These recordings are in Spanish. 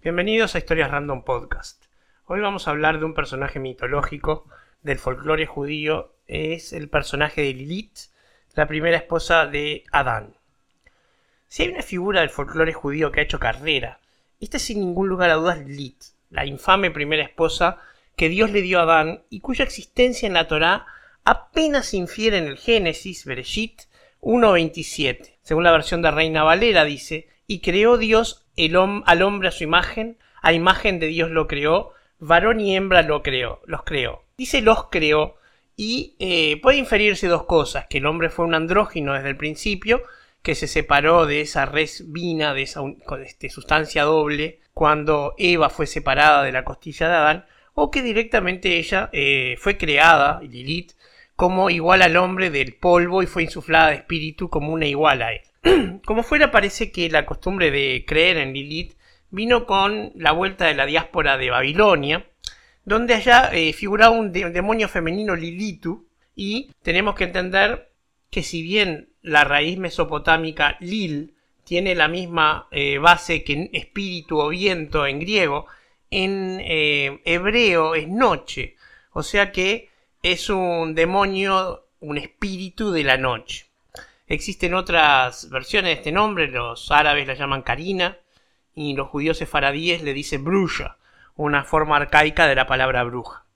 Bienvenidos a Historias Random Podcast. Hoy vamos a hablar de un personaje mitológico del folclore judío. Es el personaje de Lilith, la primera esposa de Adán. Si hay una figura del folclore judío que ha hecho carrera, esta es sin ningún lugar a dudas Lilith, la infame primera esposa que Dios le dio a Adán y cuya existencia en la Torá apenas se infiere en el Génesis, Bereshit 1.27. Según la versión de Reina Valera dice, y creó Dios al hombre a su imagen, a imagen de Dios lo creó, varón y hembra lo creó, los creó. Dice los creó y eh, puede inferirse dos cosas, que el hombre fue un andrógino desde el principio, que se separó de esa res vina, de esa este, sustancia doble, cuando Eva fue separada de la costilla de Adán, o que directamente ella eh, fue creada, Lilith, como igual al hombre del polvo y fue insuflada de espíritu como una igual a él. como fuera, parece que la costumbre de creer en Lilith vino con la vuelta de la diáspora de Babilonia, donde allá eh, figuraba un, demonio femenino Lilitu, y tenemos que entender que si bien la raíz mesopotámica Lil tiene la misma eh, base que espíritu o viento en griego, en eh, hebreo es noche, o sea que es un demonio, un espíritu de la noche. Existen otras versiones de este nombre, los árabes la llaman Karina y los judíos sefaradíes le dicen bruja, una forma arcaica de la palabra bruja.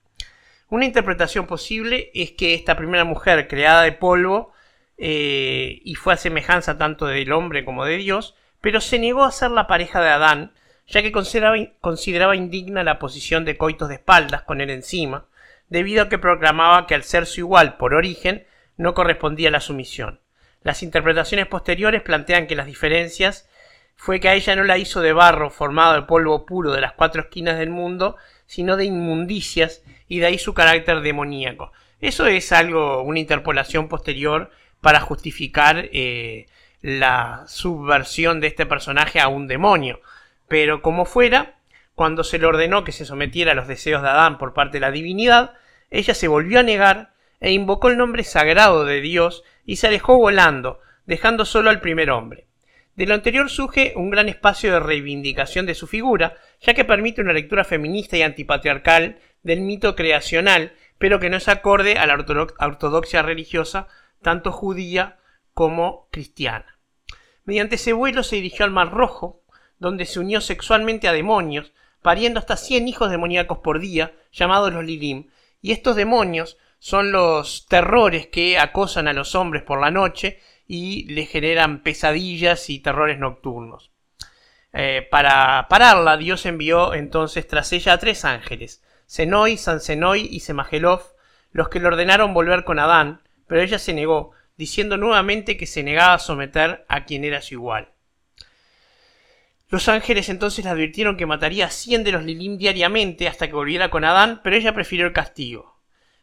Una interpretación posible es que esta primera mujer creada de polvo eh, y fue a semejanza tanto del hombre como de Dios, pero se negó a ser la pareja de Adán, ya que consideraba, consideraba indigna la posición de coitos de espaldas con él encima, debido a que proclamaba que al ser su igual por origen no correspondía la sumisión. Las interpretaciones posteriores plantean que las diferencias fue que a ella no la hizo de barro formado de polvo puro de las cuatro esquinas del mundo, sino de inmundicias, y de ahí su carácter demoníaco. Eso es algo, una interpolación posterior para justificar eh, la subversión de este personaje a un demonio. Pero como fuera, cuando se le ordenó que se sometiera a los deseos de Adán por parte de la divinidad, ella se volvió a negar e invocó el nombre sagrado de Dios y se alejó volando, dejando solo al primer hombre. De lo anterior surge un gran espacio de reivindicación de su figura, ya que permite una lectura feminista y antipatriarcal del mito creacional, pero que no es acorde a la ortodoxia religiosa, tanto judía como cristiana. Mediante ese vuelo se dirigió al Mar Rojo, donde se unió sexualmente a demonios, pariendo hasta 100 hijos demoníacos por día, llamados los Lilim, y estos demonios son los terrores que acosan a los hombres por la noche y les generan pesadillas y terrores nocturnos. Eh, para pararla, Dios envió entonces tras ella a tres ángeles, Senoi, Sansenoi y Semagelov, los que le ordenaron volver con Adán, pero ella se negó, diciendo nuevamente que se negaba a someter a quien era su igual. Los ángeles entonces le advirtieron que mataría a cien de los Lilim diariamente hasta que volviera con Adán, pero ella prefirió el castigo.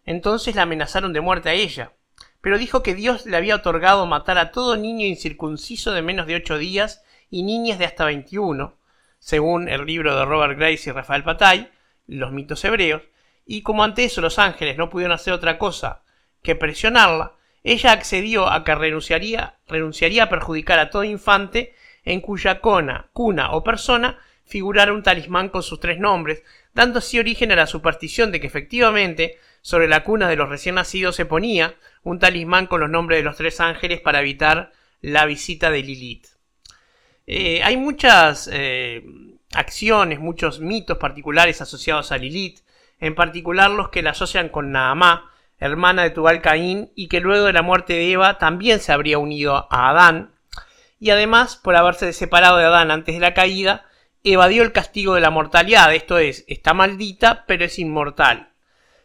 Entonces la amenazaron de muerte a ella, pero dijo que Dios le había otorgado matar a todo niño incircunciso de menos de ocho días y niñas de hasta veintiuno, según el libro de Robert Grace y Rafael Patay, Los mitos hebreos, y como ante eso los ángeles no pudieron hacer otra cosa que presionarla, ella accedió a que renunciaría, renunciaría a perjudicar a todo infante en cuya cona, cuna o persona figurara un talismán con sus tres nombres, dando así origen a la superstición de que efectivamente sobre la cuna de los recién nacidos se ponía un talismán con los nombres de los tres ángeles para evitar la visita de Lilith. Eh, hay muchas eh, acciones, muchos mitos particulares asociados a Lilith, en particular los que la asocian con Naamá, hermana de Tubal Caín, y que luego de la muerte de Eva también se habría unido a Adán, y además, por haberse separado de Adán antes de la caída, evadió el castigo de la mortalidad, esto es, está maldita, pero es inmortal.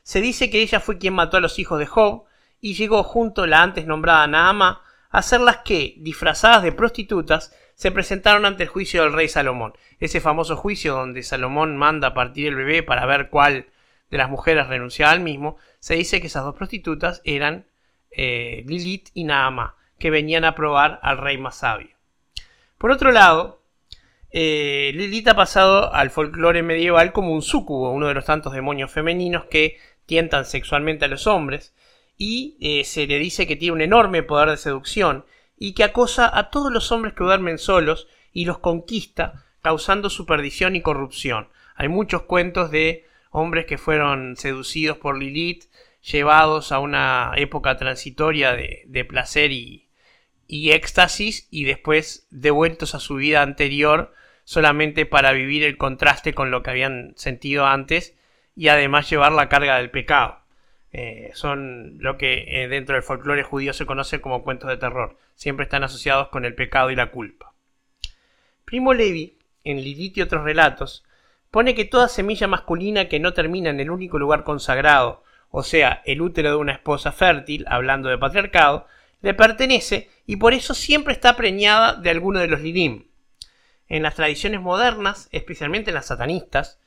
Se dice que ella fue quien mató a los hijos de Job, y llegó junto a la antes nombrada Naama a ser las que, disfrazadas de prostitutas, se presentaron ante el juicio del rey Salomón. Ese famoso juicio donde Salomón manda a partir el bebé para ver cuál de las mujeres renunciaba al mismo, se dice que esas dos prostitutas eran eh, Lilith y Naama, que venían a probar al rey más sabio. Por otro lado, eh, Lilith ha pasado al folclore medieval como un súcubo, uno de los tantos demonios femeninos que tientan sexualmente a los hombres, y eh, se le dice que tiene un enorme poder de seducción y que acosa a todos los hombres que duermen solos y los conquista, causando su perdición y corrupción. Hay muchos cuentos de hombres que fueron seducidos por Lilith, llevados a una época transitoria de, placer y, y éxtasis y después devueltos a su vida anterior solamente para vivir el contraste con lo que habían sentido antes y además llevar la carga del pecado. Eh, son lo que eh, dentro del folclore judío se conoce como cuentos de terror. Siempre están asociados con el pecado y la culpa. Primo Levi, en Lilith y otros relatos, pone que toda semilla masculina que no termina en el único lugar consagrado, o sea, el útero de una esposa fértil, hablando de patriarcado, le pertenece y por eso siempre está preñada de alguno de los lilim. En las tradiciones modernas, especialmente en las satanistas,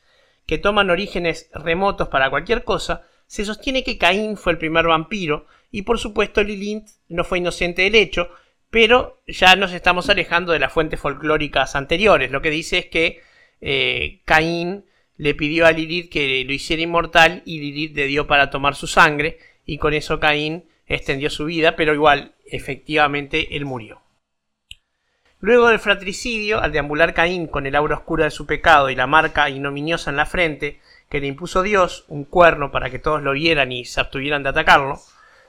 que toman orígenes remotos para cualquier cosa, se sostiene que Caín fue el primer vampiro y por supuesto Lilith no fue inocente del hecho, pero ya nos estamos alejando de las fuentes folclóricas anteriores. Lo que dice es que eh, Caín le pidió a Lilith que lo hiciera inmortal y Lilith le dio para tomar su sangre y con eso Caín extendió su vida, pero igual, efectivamente, él murió. Luego del fratricidio, al deambular Caín con el aura oscura de su pecado y la marca ignominiosa en la frente que le impuso Dios, un cuerno para que todos lo vieran y se abstuvieran de atacarlo,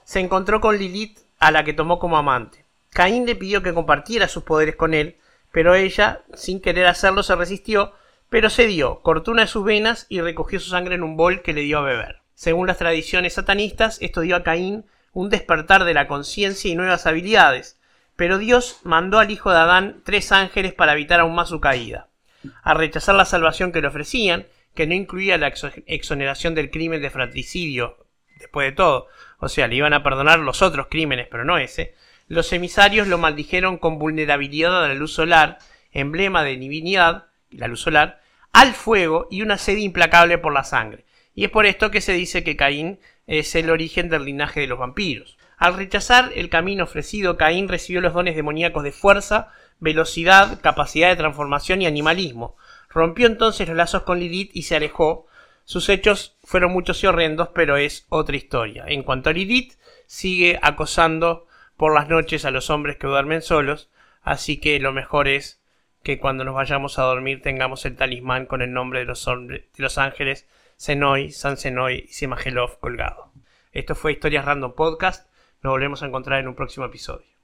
se encontró con Lilith a la que tomó como amante. Caín le pidió que compartiera sus poderes con él, pero ella, sin querer hacerlo, se resistió, pero cedió, cortó una de sus venas y recogió su sangre en un bol que le dio a beber. Según las tradiciones satanistas, esto dio a Caín un despertar de la conciencia y nuevas habilidades, pero Dios mandó al hijo de Adán tres ángeles para evitar aún más su caída. Al rechazar la salvación que le ofrecían, que no incluía la exoneración del crimen de fratricidio, después de todo, o sea, le iban a perdonar los otros crímenes, pero no ese, los emisarios lo maldijeron con vulnerabilidad a la luz solar, emblema de divinidad, la luz solar, al fuego y una sed implacable por la sangre. Y es por esto que se dice que Caín es el origen del linaje de los vampiros. Al rechazar el camino ofrecido, Caín recibió los dones demoníacos de fuerza, velocidad, capacidad de transformación y animalismo. Rompió entonces los lazos con Lilith y se alejó. Sus hechos fueron muchos y horrendos, pero es otra historia. En cuanto a Lilith, sigue acosando por las noches a los hombres que duermen solos, así que lo mejor es que cuando nos vayamos a dormir tengamos el talismán con el nombre de los, de los ángeles Senoi, San Senoi y Simagelov colgado. Esto fue Historias Random Podcast. Nos volvemos a encontrar en un próximo episodio.